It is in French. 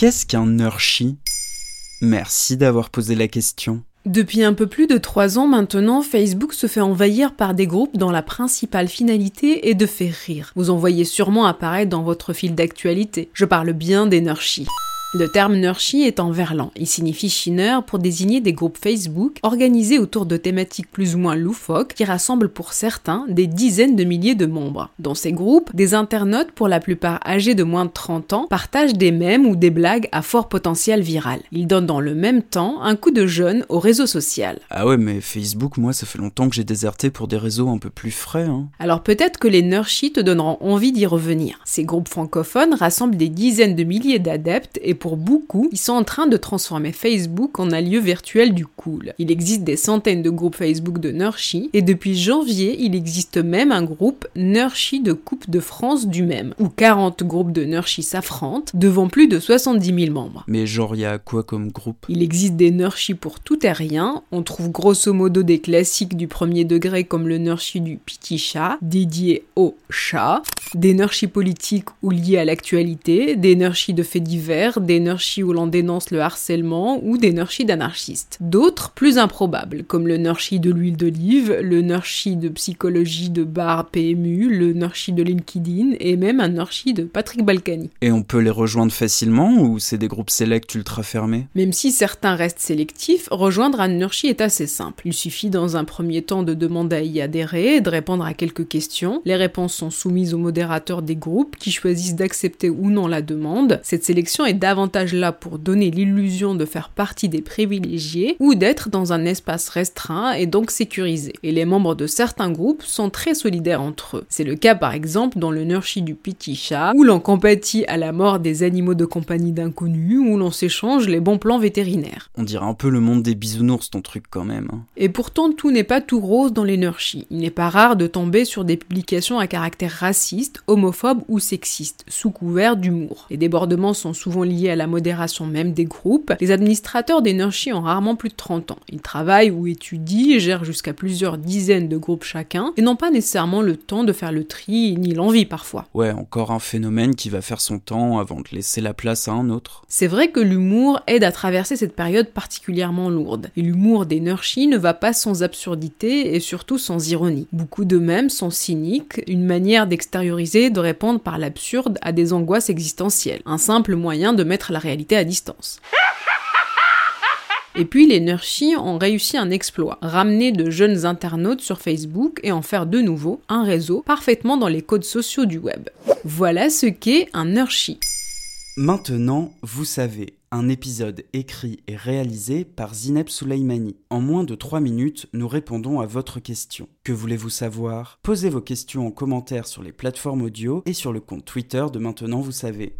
Qu'est-ce qu'un nurshi Merci d'avoir posé la question. Depuis un peu plus de trois ans maintenant, Facebook se fait envahir par des groupes dont la principale finalité est de faire rire. Vous en voyez sûrement apparaître dans votre fil d'actualité. Je parle bien des nurshis. Le terme Nurshi est en verlan. Il signifie chineur pour désigner des groupes Facebook organisés autour de thématiques plus ou moins loufoques qui rassemblent pour certains des dizaines de milliers de membres. Dans ces groupes, des internautes, pour la plupart âgés de moins de 30 ans, partagent des mèmes ou des blagues à fort potentiel viral. Ils donnent dans le même temps un coup de jeune au réseau social. Ah ouais, mais Facebook, moi, ça fait longtemps que j'ai déserté pour des réseaux un peu plus frais. Hein. Alors peut-être que les Nurshi te donneront envie d'y revenir. Ces groupes francophones rassemblent des dizaines de milliers d'adeptes et pour beaucoup, ils sont en train de transformer Facebook en un lieu virtuel du cool. Il existe des centaines de groupes Facebook de Nurshi, et depuis janvier, il existe même un groupe Nurshi de Coupe de France du même, où 40 groupes de Nurshi s'affrontent, devant plus de 70 000 membres. Mais genre, il y a quoi comme groupe? Il existe des Nurshi pour tout et rien, on trouve grosso modo des classiques du premier degré comme le Nurshi du petit chat, dédié au chat, des Nurshi politiques ou liés à l'actualité, des Nurshi de faits divers, des Nurshi où l'on dénonce le harcèlement ou des Nurshi d'anarchistes. D'autres, plus improbables, comme le Nurshi de l'huile d'olive, le Nurshi de psychologie de bar PMU, le Nurshi de LinkedIn et même un Nurshi de Patrick Balkany. Et on peut les rejoindre facilement ou c'est des groupes select ultra fermés? Même si certains restent sélectifs, rejoindre un Nurshi est assez simple. Il suffit dans un premier temps de demander à y adhérer et de répondre à quelques questions. Les réponses sont soumises au modérateur des groupes qui choisissent d'accepter ou non la demande. Cette sélection est davantage là pour donner l'illusion de faire partie des privilégiés ou d'être dans un espace restreint et donc sécurisé. Et les membres de certains groupes sont très solidaires entre eux. C'est le cas par exemple dans le Nurshi du petit chat, où l'on compatit à la mort des animaux de compagnie d'inconnus, où l'on s'échange les bons plans vétérinaires. On dirait un peu le monde des bisounours ton truc quand même. Hein. Et pourtant tout n'est pas tout rose dans les Nurshi. Il n'est pas rare de tomber sur des publications à caractère raciste, homophobe ou sexiste, sous couvert d'humour. Les débordements sont souvent liés à la modération même des groupes, les administrateurs des Nurshi ont rarement plus de 30 ans. Ils travaillent ou étudient, gèrent jusqu'à plusieurs dizaines de groupes chacun, et n'ont pas nécessairement le temps de faire le tri, ni l'envie parfois. Ouais, encore un phénomène qui va faire son temps avant de laisser la place à un autre. C'est vrai que l'humour aide à traverser cette période particulièrement lourde. Et l'humour des Nurshi ne va pas sans absurdité et surtout sans ironie. Beaucoup d'eux-mêmes sont cyniques, une manière d'extérioriser, de répondre par l'absurde à des angoisses existentielles. Un simple moyen de mettre la réalité à distance. Et puis les Nurshi ont réussi un exploit, ramener de jeunes internautes sur Facebook et en faire de nouveau un réseau parfaitement dans les codes sociaux du web. Voilà ce qu'est un Nurshi. Maintenant, vous savez, un épisode écrit et réalisé par Zineb Souleimani. En moins de 3 minutes, nous répondons à votre question. Que voulez-vous savoir? Posez vos questions en commentaire sur les plateformes audio et sur le compte Twitter de Maintenant, vous savez.